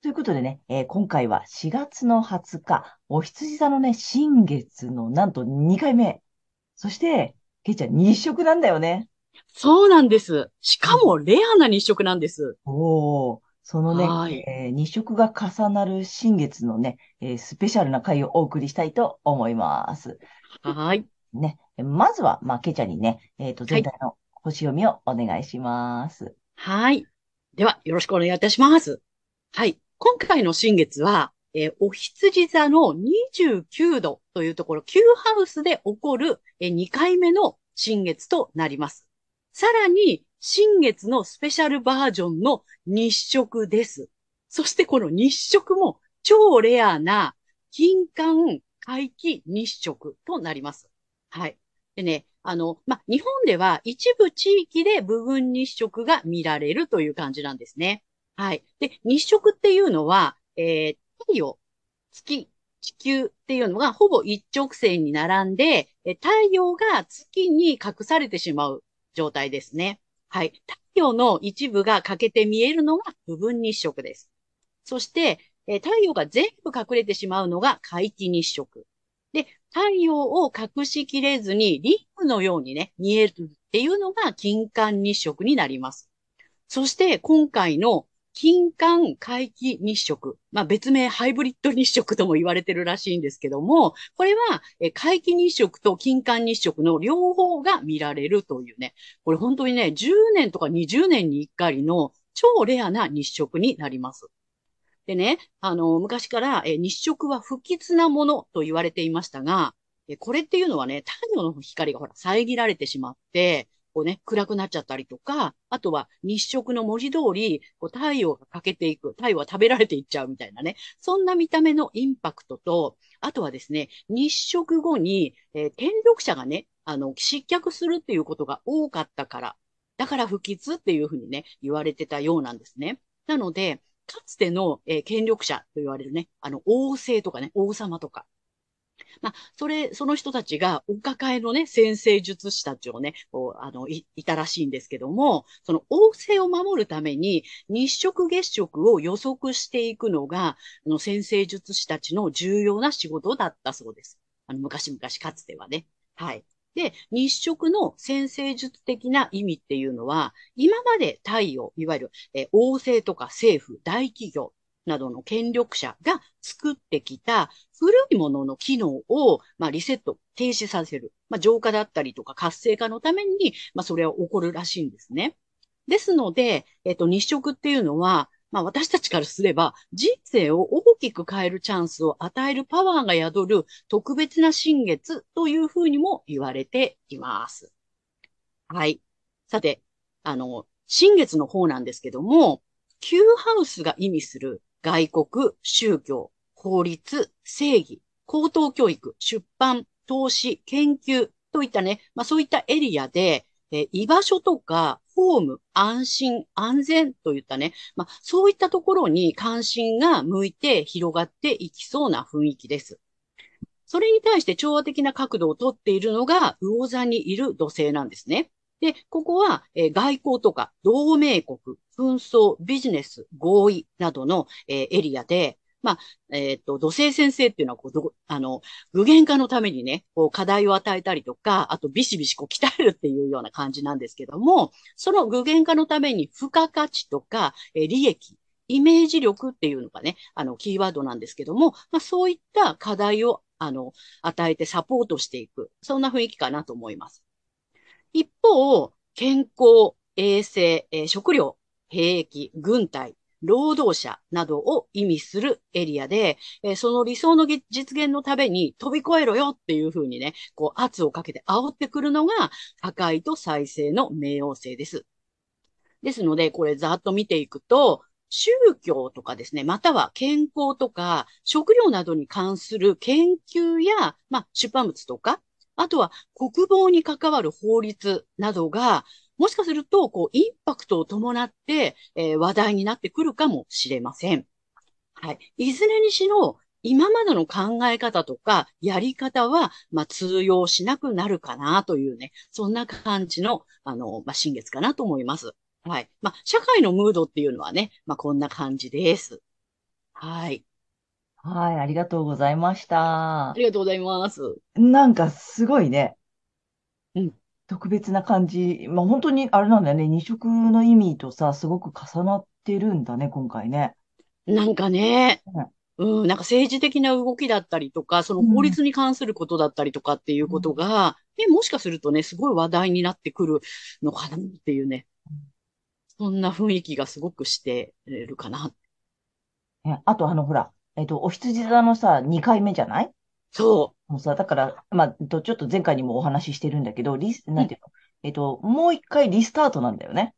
ということでね、えー、今回は4月の20日、お羊座のね、新月のなんと2回目。そして、けいちゃん日食なんだよね。そうなんです。しかもレアな日食なんです。おお、そのね、はい、えー、日食が重なる新月のね、えー、スペシャルな回をお送りしたいと思います。はい。ね、まずは、まあ、けいちゃんにね、えっ、ー、と、全体の星読みをお願いします。はい。では、よろしくお願いいたします。はい。今回の新月は、えー、お羊座の29度というところ、Q ハウスで起こる、えー、2回目の新月となります。さらに、新月のスペシャルバージョンの日食です。そしてこの日食も超レアな金環回帰日食となります。はい。でね、あの、ま日本では一部地域で部分日食が見られるという感じなんですね。はい。で、日食っていうのは、えー、太陽、月、地球っていうのがほぼ一直線に並んで、太陽が月に隠されてしまう状態ですね。はい。太陽の一部が欠けて見えるのが部分日食です。そして、え太陽が全部隠れてしまうのが皆既日食。で、太陽を隠しきれずにリングのようにね、見えるっていうのが金環日食になります。そして今回の金環回帰日食。まあ別名ハイブリッド日食とも言われてるらしいんですけども、これは回帰日食と金環日食の両方が見られるというね、これ本当にね、10年とか20年に1回の超レアな日食になります。でね、あの、昔から日食は不吉なものと言われていましたが、これっていうのはね、太陽の光がほら遮られてしまって、こうね、暗くなっちゃったりとか、あとは日食の文字通り、こう太陽が欠けていく、太陽は食べられていっちゃうみたいなね、そんな見た目のインパクトと、あとはですね、日食後に、えー、権力者がね、あの、失脚するっていうことが多かったから、だから不吉っていうふうにね、言われてたようなんですね。なので、かつての、えー、権力者と言われるね、あの、王政とかね、王様とか、まあ、それ、その人たちが、お抱えのね、先生術師たちをね、こう、あのい、いたらしいんですけども、その王政を守るために、日食月食を予測していくのが、あの、先生術師たちの重要な仕事だったそうです。あの、昔々かつてはね。はい。で、日食の先生術的な意味っていうのは、今まで太陽、いわゆる、え王政とか政府、大企業などの権力者が作ってきた古いものの機能を、まあ、リセット、停止させる。まあ、浄化だったりとか活性化のために、まあ、それは起こるらしいんですね。ですので、えっと、日食っていうのは、まあ私たちからすれば人生を大きく変えるチャンスを与えるパワーが宿る特別な新月というふうにも言われています。はい。さて、あの、新月の方なんですけども、Q ハウスが意味する外国、宗教、法律、正義、高等教育、出版、投資、研究といったね、まあそういったエリアで、え居場所とか、ホーム、安心、安全といったね、まあそういったところに関心が向いて広がっていきそうな雰囲気です。それに対して調和的な角度をとっているのが、魚座にいる土星なんですね。で、ここは、えー、外交とか同盟国、紛争、ビジネス、合意などの、えー、エリアで、まあ、えっ、ー、と、土星先生っていうのは、こう、あの、具現化のためにね、こう、課題を与えたりとか、あと、ビシビシこう、鍛えるっていうような感じなんですけども、その具現化のために、付加価値とか、え、利益、イメージ力っていうのがね、あの、キーワードなんですけども、まあ、そういった課題をあの、与えてサポートしていく。そんな雰囲気かなと思います。一方、健康、衛生、えー食料、兵役、軍隊、労働者などを意味するエリアで、えーその理想の実現のために飛び越えろよっていうふうにね、こう圧をかけて煽ってくるのが破壊と再生の冥王星です。ですので、これざっと見ていくと、宗教とかですね、または健康とか食料などに関する研究や、まあ、出版物とか、あとは国防に関わる法律などが、もしかすると、こう、インパクトを伴って、えー話題になってくるかもしれません。はい。いずれにしろ、今までの考え方とか、やり方は、まあ、通用しなくなるかなというね、そんな感じの、あの、まあ、新月かなと思います。はい。まあ、社会のムードっていうのはね、まあ、こんな感じです。はい。はい、ありがとうございましたあ。りがとうございます。なんかすごいね。うん特別な感じ。まあ本当にあれなんだよね。二色の意味とさ、すごく重なってるんだね、今回ね。なんかねうん、うん、なんか政治的な動きだったりとか、その法律に関することだったりとかっていうことが、ね、もしかするとね、すごい話題になってくるのかなっていうね。そんな雰囲気がすごくしてるかな。ねあとあの、ほら、えっと、お羊座のさ、2回目じゃない？そもうさ、だから、まあ、えっとちょっと前回にもお話ししてるんだけど、リス、なんていうの、えっと、もう一回リスタートなんだよね。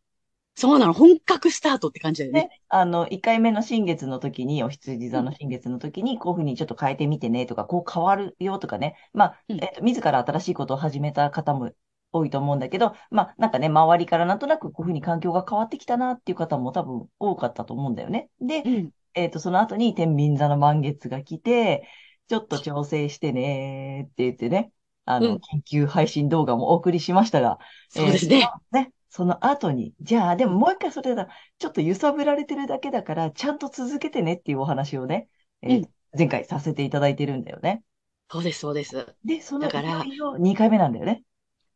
う。そうなの。本格スタートって感じだよね。ね、あの、1回目の新月の時に、お羊座の新月の時に、こういうふうにちょっと変えてみてねとか、こう変わるよとかね。まあ、うんえっと、自ら新しいことを始めた方も多いと思うんだけど、まあ、なんかね、周りからなんとなくこういうふうに環境が変わってきたなっていう方も多分多かったと思うんだよね。で、うん。えっと、その後に天秤座の満月が来て、ちょっと調整してねって言ってね、あの、うん緊急配信動画もお送りしましたが、そうですね。えーそのね、その後に、じゃあ、でももう一回それだ、ちょっと揺さぶられてるだけだから、ちゃんと続けてねっていうお話をね、えーうん前回させていただいてるんだよね。そうです、そうです。で、そのだからいよいよ2回目なんだよね。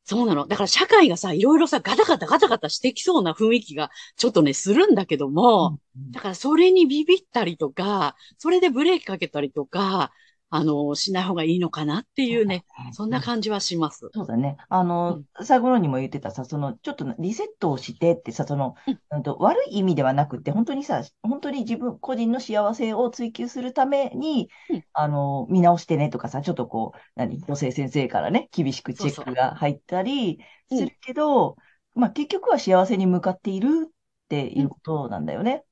そうなの。だから社会がさ、いろいろさ、ガタガタガタガタしてきそうな雰囲気がちょっとね、するんだけども、うんだからそれにビビったりとか、それでブレーキかけたりとか、あの、しない方がいいのかなっていうね、そんな感じはします。そうだね。あの、最後のにも言ってたさ、その、ちょっとリセットをしてってさ、その、うんうんと、悪い意味ではなくって、本当にさ、本当に自分、個人の幸せを追求するためにうん、あの、見直してねとかさ、ちょっとこう、何、女性先生からね、厳しくチェックが入ったりするけど、まあ結局は幸せに向かっているっていうことなんだよね。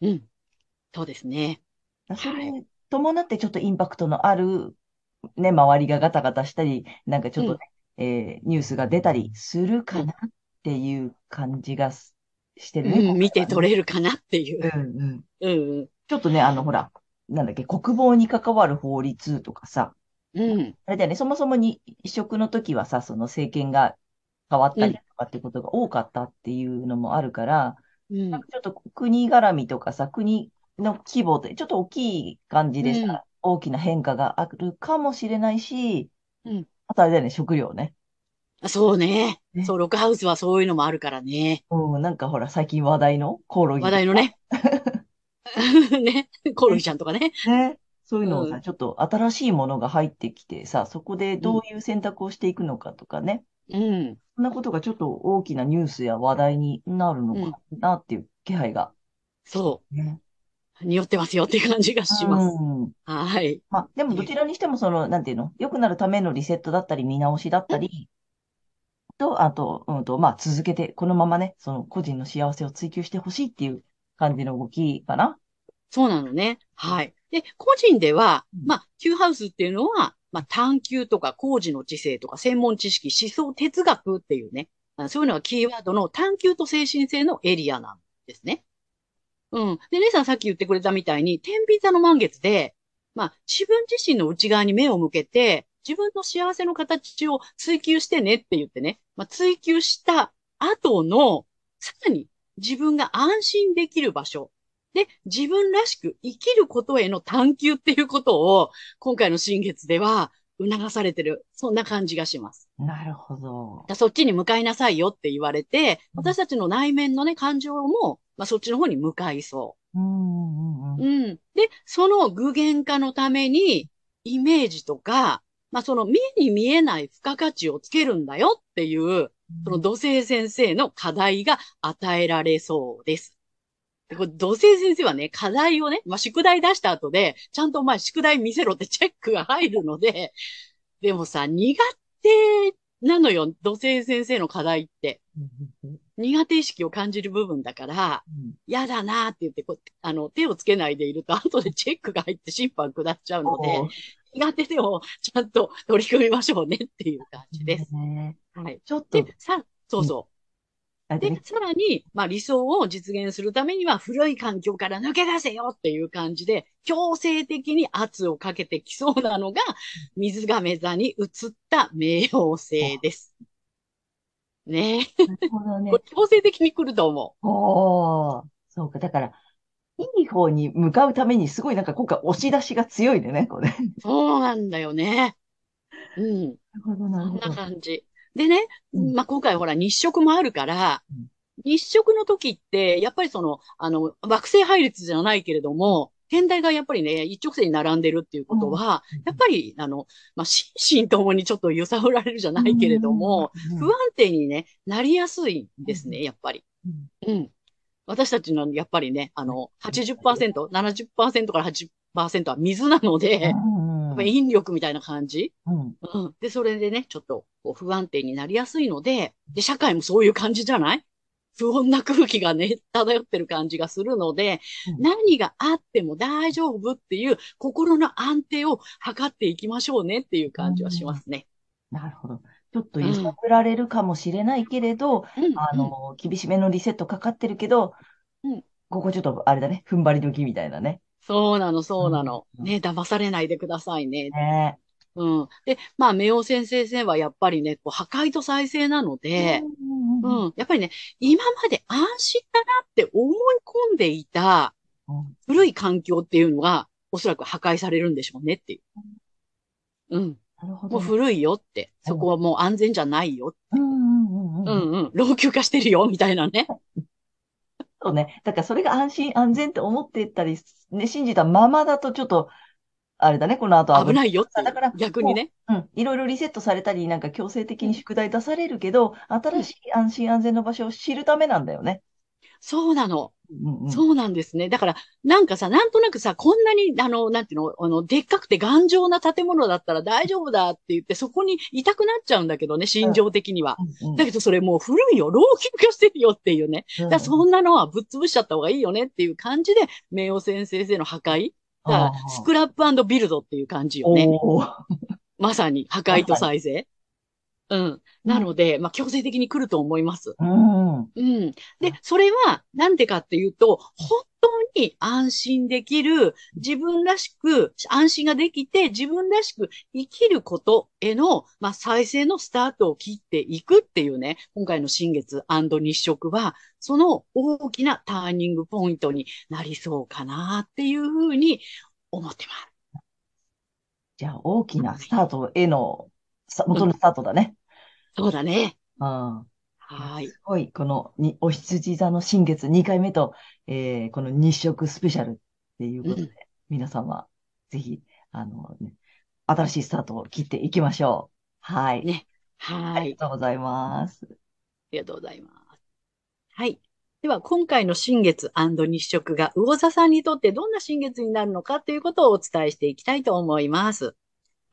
うん。そうですね。それに伴ってちょっとインパクトのある、ね、周りがガタガタしたり、なんかちょっとね、えーニュースが出たりするかなっていう感じがすしてるね。うん、見てれ取れるかなっていう。うんうん。うん、ちょっとね、あの、ほら、なんだっけ、国防に関わる法律とかさ、うん。あれだよね、そもそもに移植の時はさ、その政権が変わったりとかってことが多かったっていうのもあるから、うん。ちょっと国絡みとかさ、国の規模でちょっと大きい感じでさ、うん大きな変化があるかもしれないし、うんあとあれだよね、食料ね。そうね。ねそう、ロックハウスはそういうのもあるからね。うん、なんかほら、最近話題のコオロギ。話題のね。ね。コオロギちゃんとかね。ね。そういうのをさ、うんちょっと新しいものが入ってきてさ、そこでどういう選択をしていくのかとかね。うん。そんなことがちょっと大きなニュースや話題になるのかなっていう気配が。そね。う。匂ってますよっていう感じがします。うん。はい。まあ、でもどちらにしてもその、なんていうの、良くなるためのリセットだったり、見直しだったり、と、あと、うんと、まあ、続けて、このままね、その個人の幸せを追求してほしいっていう感じの動きかな。そうなのね。はい。で、個人ではうん、まあ、Q ハウスっていうのは、まあ、探求とか工事の知性とか専門知識、思想、哲学っていうね、そういうのがキーワードの探求と精神性のエリアなんですね。うん。で、姉さんさっき言ってくれたみたいに、天秤座の満月で、まあ、自分自身の内側に目を向けて、自分の幸せの形を追求してねって言ってね、まあ、追求した後の、さらに自分が安心できる場所、で、自分らしく生きることへの探求っていうことを、今回の新月では促されてる。そんな感じがします。なるほど。だそっちに向かいなさいよって言われて、うん私たちの内面のね、感情も、まあ、そっちの方に向かいそうんうんうんう。うん。で、その具現化のために、イメージとか、まあその目に見えない付加価値をつけるんだよっていう、その土星先生の課題が与えられそうです。でこれ土星先生はね、課題をね、まあ宿題出した後で、ちゃんとお前宿題見せろってチェックが入るので、でもさ、苦手なのよ、土星先生の課題って。苦手意識を感じる部分だから、嫌だなーって言ってこう、あの、手をつけないでいると、後でチェックが入って審判下っちゃうので、苦手でもちゃんと取り組みましょうねっていう感じです。ねはい。ちょっとで、、さ、そうそう。であれね、さらに、まあ理想を実現するためには古い環境から抜け出せよっていう感じで、強制的に圧をかけてきそうなのが、水亀座に移った冥王星です。ねえ。なるほどね。強制的に来ると思おー、そうか。だから、いい方に向かうためにすごいなんか今回押し出しが強いね、これ。なるう。そうなんだよね。うん。ほど、なるそんなほど。感じ。でね、うん。まあ、今回ほら日食もあるからうん、日食の時って、やっぱりその、あの、惑星配列じゃないけれども、天体がやっぱりね、一直線に並んでるっていうことは、やっぱり、あの、まあ、心身 ともにちょっと揺さぶられるじゃないけれども、うん、不安定にね、なりやすいんですね、やっぱり。うん。うん。私たちのやっぱりね、あの、80%、70%から80%は水なので、うん。やっぱり引力みたいな感じ。うん。うん。で、それでね、ちょっとこう不安定になりやすいので、で、社会もそういう感じじゃない？不穏な空気がね、漂ってる感じがするので、うん何があっても大丈夫っていう心の安定を図っていきましょうねっていう感じはしますね。なるほど。ちょっと揺さぶられるかもしれないけれど、うん。あの、厳しめのリセットかかってるけど、うんここちょっとあれだね、踏ん張り時みたいなね。そうなの、そうなの。うんね、騙されないでくださいね。ねうん。で、まあ、冥王先生はやっぱりね、こう破壊と再生なので、うんうんうん。やっぱりね、今まで安心だなって思い込んでいたうん古い環境っていうのが、おそらく破壊されるんでしょうねっていう。うん。もうなるほどね。古いよって。そこはもう安全じゃないよ。うんうんうんううん。んうん。老朽化してるよ、みたいなね。そうね。だからそれが安心安全って思ってたり、ね、信じたままだとちょっと、あれだね、この後危ないよ。だから逆にね。うん。いろいろリセットされたり、なんか強制的に宿題出されるけど、新しい安心安全の場所を知るためなんだよね。そうなの。うんうん。そうなんですね。だから、なんかさ、なんとなくさ、こんなに、あの、なんていうの、あの、でっかくて頑丈な建物だったら大丈夫だって言って、そこにいたくなっちゃうんだけどね、心情的には。うんうんだけどそれもう古いよ、老朽化してるよっていうね。だからそんなのはぶっ潰しちゃった方がいいよねっていう感じで、冥王先生の破壊。だからスクラップビルドっていう感じよね。まさに破壊と再生。うん。なので、まあ、強制的に来ると思います。うん。うん。で、それは、なんでかっていうと、本当に安心できる、自分らしく、安心ができて、自分らしく生きることへの、まあ、再生のスタートを切っていくっていうね、今回の新月日食は、その大きなターニングポイントになりそうかなっていうふうに思ってます。じゃあ、大きなスタートへの、さ元のスタートだね。そうだね。うん。はい。すごい、このに、お羊座の新月2回目と、えーこの日食スペシャルっていうことで、うん皆さんは、ぜひ、あの、ね、新しいスタートを切っていきましょう。はい。ねはいあり。がとうございます。ありがとうございます。はい。では、今回の新月日食が魚座さんにとってどんな新月になるのかということをお伝えしていきたいと思います。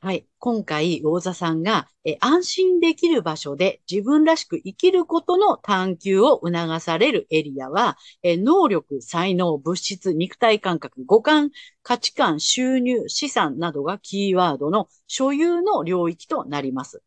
はい。今回、魚座さんがえ安心できる場所で自分らしく生きることの探求を促されるエリアは、え能力、才能、物質、肉体感覚、五感、価値観、収入、資産などがキーワードの所有の領域となります。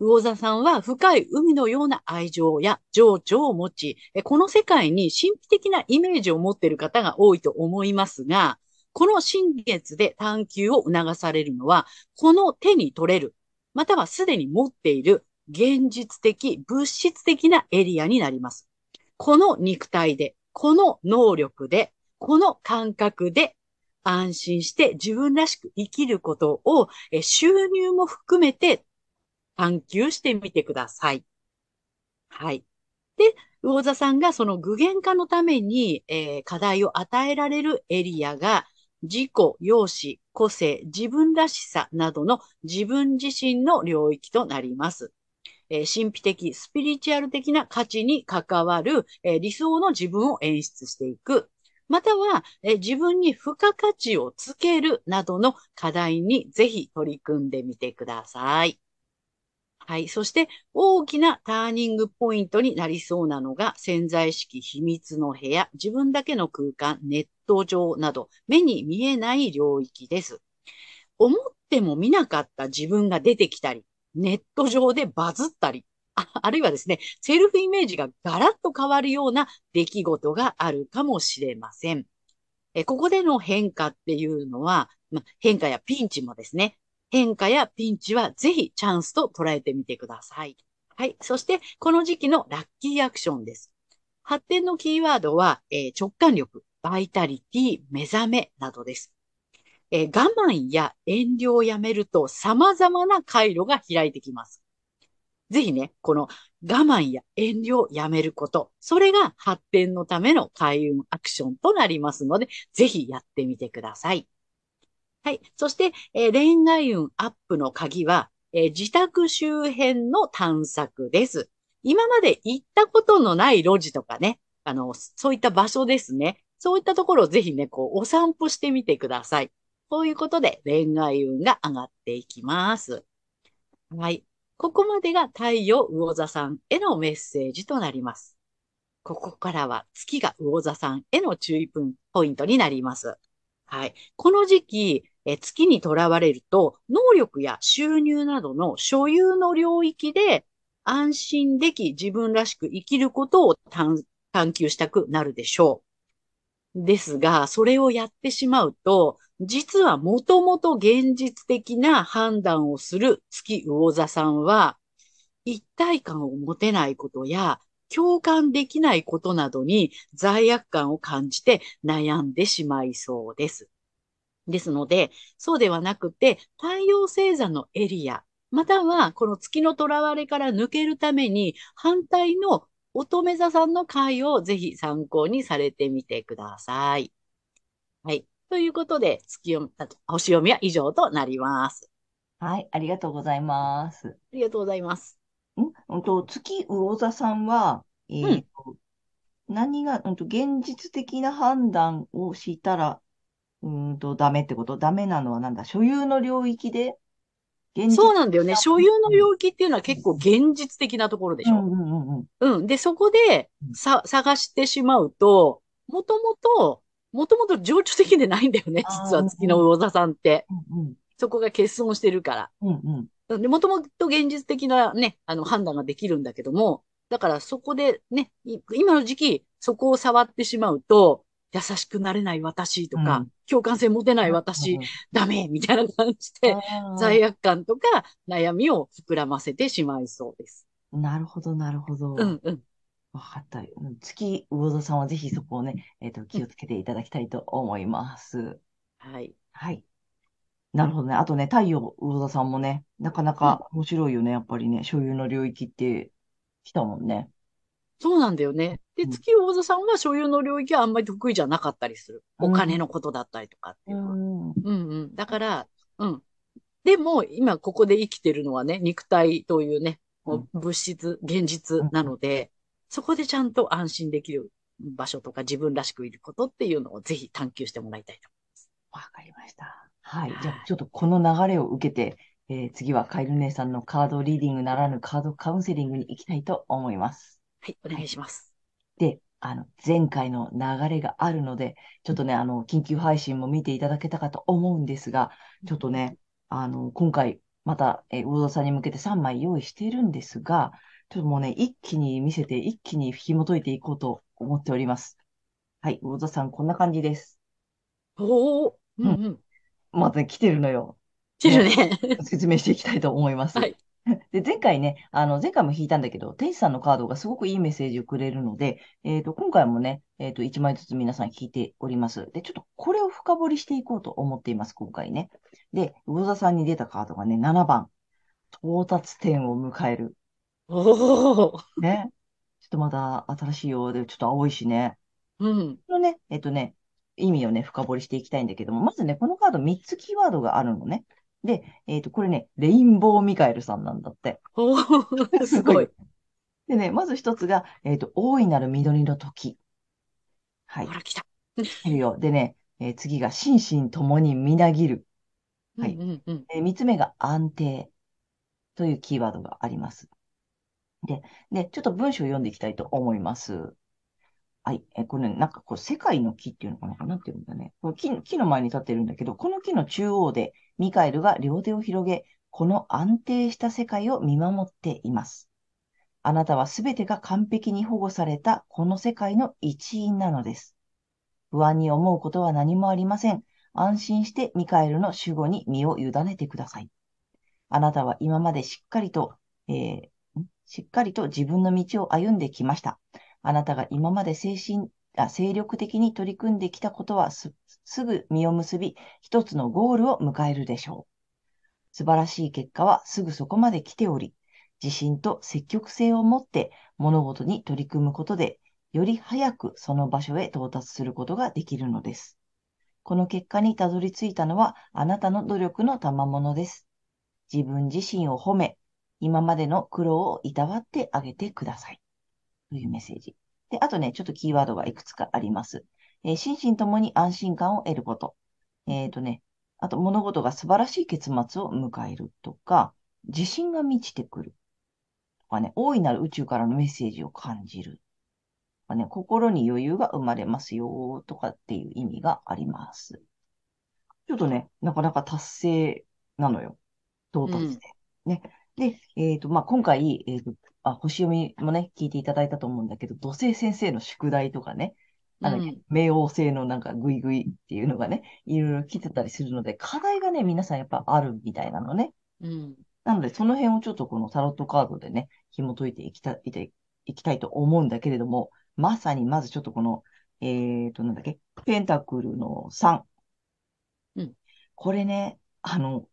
魚座さんは深い海のような愛情や情緒を持ち、この世界に神秘的なイメージを持っている方が多いと思いますが、この新月で探求を促されるのは、この手に取れる、またはすでに持っている現実的、物質的なエリアになります。この肉体で、この能力で、この感覚で安心して自分らしく生きることを収入も含めて探求してみてください。はい。で、魚座さんがその具現化のために、えー課題を与えられるエリアが、自己、容姿、個性、自分らしさなどの自分自身の領域となります。え神秘的、スピリチュアル的な価値に関わる、え理想の自分を演出していく。または、え自分に付加価値をつけるなどの課題にぜひ取り組んでみてください。はい。そして、大きなターニングポイントになりそうなのが、潜在意識、秘密の部屋、自分だけの空間、ネット上など、目に見えない領域です。思っても見なかった自分が出てきたり、ネット上でバズったり、ああるいはですね、セルフイメージがガラッと変わるような出来事があるかもしれません。えここでの変化っていうのは、ま、変化やピンチもですね、変化やピンチはぜひチャンスと捉えてみてください。はい。そして、この時期のラッキーアクションです。発展のキーワードは、えー直感力、バイタリティ、目覚めなどです。えー我慢や遠慮をやめると様々な回路が開いてきます。ぜひね、この我慢や遠慮をやめること、それが発展のための開運アクションとなりますので、ぜひやってみてください。はい。そして、えー恋愛運アップの鍵は、えー自宅周辺の探索です。今まで行ったことのない路地とかね、あの、そういった場所ですね。そういったところをぜひね、こう、お散歩してみてください。こういうことで恋愛運が上がっていきます。はい。ここまでが太陽魚座さんへのメッセージとなります。ここからは月が魚座さんへの注意ポイントになります。はい。この時期、え月にとらわれると、能力や収入などの所有の領域で安心でき自分らしく生きることを探探求したくなるでしょう。ですが、それをやってしまうと、実はもともと現実的な判断をする月魚座さんは、一体感を持てないことや、共感できないことなどに罪悪感を感じて悩んでしまいそうです。ですので、そうではなくて、太陽星座のエリア、またはこの月の囚われから抜けるために、反対の乙女座さんの回をぜひ参考にされてみてください。はい。ということで、月読み、星読みは以上となります。はい、ありがとうございます。ありがとうございます。ん？うんと、月魚座さんは、えーと、何が、うんと、現実的な判断をしたら、うーんと、ダメってこと？ダメなのはなんだ？所有の領域で、現実？そうなんだよね。的所有の領域っていうのは結構現実的なところでしょ。うんうんうんうん。うん。で、そこでうんさ、探してしまうと、もともと、もともと情緒的でないんだよね。実は月の魚座さんって。うんそこが欠損してるから。うんうんうん。で、もともと現実的なね、あの判断ができるんだけども、だからそこでね、い今の時期、そこを触ってしまうと、優しくなれない私とか、うん共感性持てない私、ダメみたいな感じで、罪悪感とか悩みを膨らませてしまいそうです。なるほど、なるほど。うんうん。わかった。うん月魚座さんはぜひそこをね、えっと、気をつけていただきたいと思います。はい。はい。なるほどね。あとね、太陽魚座さんもね、なかなか面白いよね。やっぱりね、所有の領域って来たもんね。そうなんだよね。で、うん月魚座さんは所有の領域はあんまり得意じゃなかったりする。うんお金のことだったりとかっていうのは。ん。うんうん。だから、うん。でも、今ここで生きてるのはね、肉体というね、もう物質、現実なので、そこでちゃんと安心できる場所とか自分らしくいることっていうのをぜひ探求してもらいたいと。わかりました。はい。はいじゃあ、ちょっとこの流れを受けて、えー次はカエル姉さんのカードリーディングならぬカードカウンセリングに行きたいと思います。はい、お願いします。で、あの、前回の流れがあるので、ちょっとね、あの、緊急配信も見ていただけたかと思うんですが、ちょっとね、あの、今回、また、えー、魚座さんに向けて3枚用意しているんですが、ちょっともうね、一気に見せて、一気に紐解いていこうと思っております。はい、魚座さん、こんな感じです。おお、うんうん。またね、来てるのよ。来てるね。説明していきたいと思います。はい。で、前回ね、あの、前回も引いたんだけど、天使さんのカードがすごくいいメッセージをくれるので、えっと、今回もね、えっと、1枚ずつ皆さん引いております。で、ちょっとこれを深掘りしていこうと思っています、今回ね。で、魚座さんに出たカードがね、7番。到達点を迎える。おお、ね。ちょっとまだ新しいようで、ちょっと青いしね。うん。このね、えっとね、意味をね、深掘りしていきたいんだけども、まずね、このカード3つキーワードがあるのね。で、えっ、と、これね、レインボーミカエルさんなんだって。おー、すごい。でね、まず一つが、えっ、と、大いなる緑の時。はいほ。ら、来た。いるよ。でね、えー次が心身ともにみなぎる。はいうんうん三つ目が安定というキーワードがあります。で、で、ちょっと文章を読んでいきたいと思います。はい。えこれね、なんかこう、世界の木っていうのかなかなんていうんだね。この木の木の前に立ってるんだけど、この木の中央で、ミカエルが両手を広げ、この安定した世界を見守っています。あなたはすべてが完璧に保護されたこの世界の一員なのです。不安に思うことは何もありません。安心してミカエルの守護に身を委ねてください。あなたは今までしっかりと、えーしっかりと自分の道を歩んできました。あなたが今まで精神、あ精力的に取り組んできたことはす、ぐ実を結び、一つのゴールを迎えるでしょう。素晴らしい結果はすぐそこまで来ており、自信と積極性を持って物事に取り組むことで、より早くその場所へ到達することができるのです。この結果にたどり着いたのはあなたの努力の賜物です。自分自身を褒め、今までの苦労をいたわってあげてください。というメッセージ。で、あとね、ちょっとキーワードがいくつかあります。えー心身ともに安心感を得ること。えっ、とね、あと物事が素晴らしい結末を迎えるとか、自信が満ちてくる。とかね、大いなる宇宙からのメッセージを感じる。とかね、心に余裕が生まれますよ、とかっていう意味があります。ちょっとね、なかなか達成なのよ。到達点。ね。で、えっ、と、まあ、今回、えっ、と、あ、星読みもね、聞いていただいたと思うんだけど、土星先生の宿題とかね、なんだっけ、冥王星のなんかグイグイっていうのがね、いろいろ来てたりするので、課題がね、皆さんやっぱあるみたいなのね。うん。なので、その辺をちょっとこのタロットカードでね、紐解いていきたいて、いきたいと思うんだけれども、まさにまずちょっとこの、えっと、なんだっけ、ペンタクルの3。うんこれね、あの、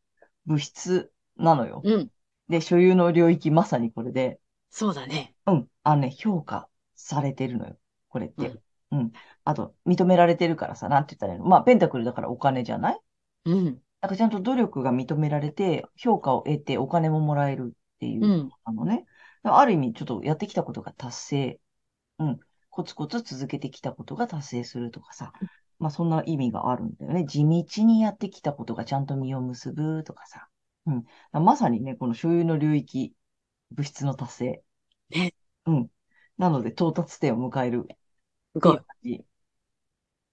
物質なのよ。うん。で、所有の領域まさにこれで、そうだね。うん、あのね、評価されてるのよ。これって。うん。あと、認められてるからさ、なんて言ったらいいの？まあ、ペンタクルだからお金じゃない？うん。なんかちゃんと努力が認められて、評価を得てお金ももらえるっていうう、ん。あのね。だからある意味、ちょっとやってきたことが達成。うん。コツコツ続けてきたことが達成するとかさ。まあ、そんな意味があるんだよね。地道にやってきたことがちゃんと実を結ぶとかさ。うん。だからまさにね、この所有の領域、物質の達成。ね。うん。なので、到達点を迎えるすごい。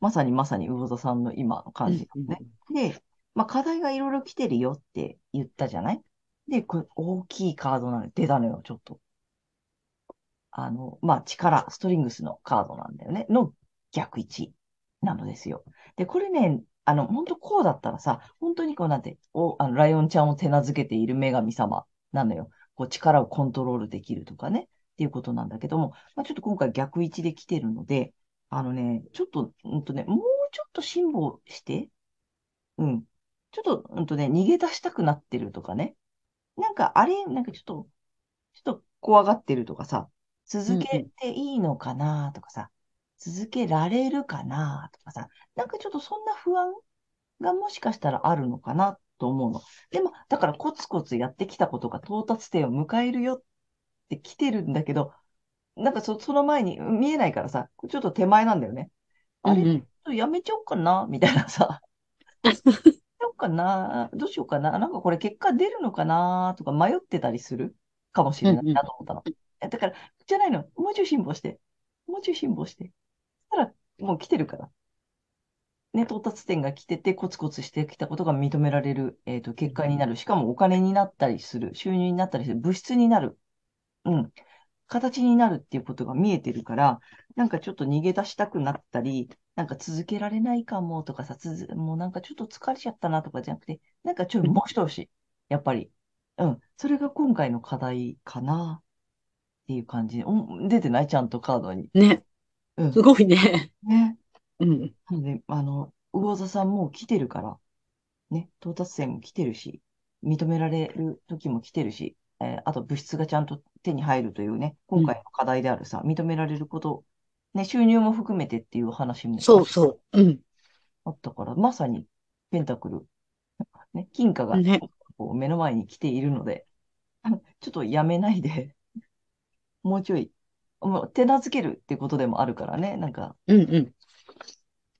まさにまさに魚座さんの今の感じうんね。で、まあ、課題がいろいろ来てるよって言ったじゃない？で、これ大きいカードなの出たのよ、ちょっと。あの、まあ、力、ストリングスのカードなんだよね。の逆位置なのですよ。で、これね、あの、本当こうだったらさ、本当にこうなんて、お、あの、ライオンちゃんを手なずけている女神様なのよ。こう力をコントロールできるとかね。っていうことなんだけども、まあ、ちょっと今回逆位置で来てるので、あのね、ちょっと、うんとね、もうちょっと辛抱して、うん。ちょっと、うんとね、逃げ出したくなってるとかね。なんか、あれ、なんかちょっと、ちょっと怖がってるとかさ、続けていいのかなとかさ、続けられるかなとかさ、なんかちょっとそんな不安がもしかしたらあるのかなと思うの。でも、だからコツコツやってきたことが到達点を迎えるよって来てるんだけど、なんかそ、その前に見えないからさ、ちょっと手前なんだよね。あれ、うんうんとやめちゃおうかな？みたいなさ。やめちゃおうかな？どうしようかな？なんかこれ結果出るのかな？とか迷ってたりする？かもしれないなと思ったの。えだから、じゃないの。もうちょい辛抱して。もうちょい辛抱して。そしたら、もう来てるから。ね、到達点が来てて、コツコツしてきたことが認められる、えっと、結果になる。しかもお金になったりする。収入になったりする。物質になる。うん。形になるっていうことが見えてるから、なんかちょっと逃げ出したくなったり、なんか続けられないかもとかさ、つづもうなんかちょっと疲れちゃったなとかじゃなくて、なんかちょいもう一押し。やっぱり。うん。それが今回の課題かなっていう感じ。お出てない？ちゃんとカードに。ね。うんす。ごいね。ね。うん。なので、あの、魚座さんも来てるから、ね、到達点も来てるし、認められる時も来てるし、えーあと物質がちゃんと手に入るというね、今回の課題であるさ、認められること、ね、収入も含めてっていう話も。そうそう。うん。あったから、まさにペンタクル、ね、金貨がね。こう目の前に来ているので、ちょっとやめないで、もうちょい、もう手なずけるってことでもあるからね、なんか、うんうん。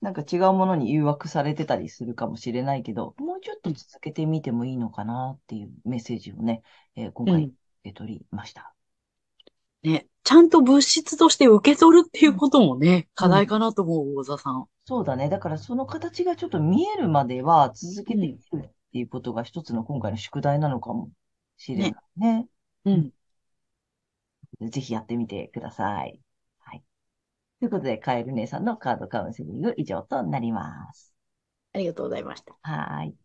なんか違うものに誘惑されてたりするかもしれないけど、もうちょっと続けてみてもいいのかなっていうメッセージをね、えー今回うん。受け取りました。ね。ちゃんと物質として受け取るっていうこともね、課題かなと思う、大座さん。そうだね。だからその形がちょっと見えるまでは続けてみるっていうことが一つの今回の宿題なのかもしれないね。うん。ぜひやってみてください。ということで、カエル姉さんのカードカウンセリング以上となります。ありがとうございました。はーい。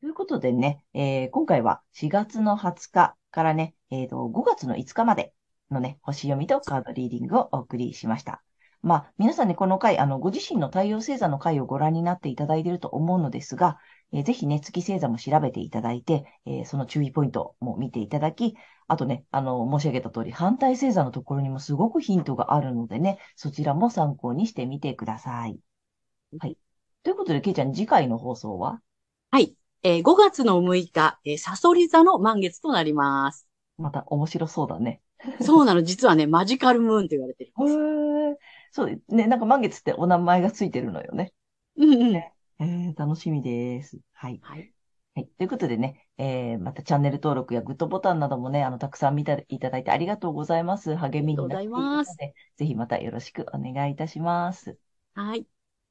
ということでね、えー今回は4月の20日からね、えーと、5月の5日までのね、星読みとカードリーディングをお送りしました。まあ、皆さんね、この回、あの、ご自身の太陽星座の回をご覧になっていただいていると思うのですが、えーぜひね、月星座も調べていただいて、えーその注意ポイントも見ていただき、あとね、あの、申し上げた通り、反対星座のところにもすごくヒントがあるのでね、そちらも参考にしてみてください。はい。ということで、けいちゃん、次回の放送は？はい。えー5月の6日、えーサソリ座の満月となります。また面白そうだね。そうなの、実はね、マジカルムーンと言われてるんへです。え。そう、ね、なんか満月ってお名前がついてるのよね。うんうん。えー、楽しみです。はい。はい。はい。ということでね、えー、またチャンネル登録やグッドボタンなどもね、あの、たくさん見ていただいてありがとうございます。励みになっているのありがとうございで、ぜひまたよろしくお願いいたします。はい。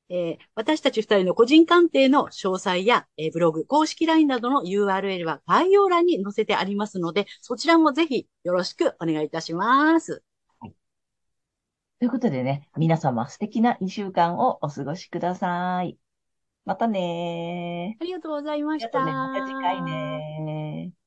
えー私たち二人の個人鑑定の詳細や、えーブログ、公式 LINE などの URL は概要欄に載せてありますので、そちらもぜひよろしくお願いいたします。ということでね、皆様素敵な2週間をお過ごしください。またねー。ありがとうございました。ありがとうね。また次回ねー。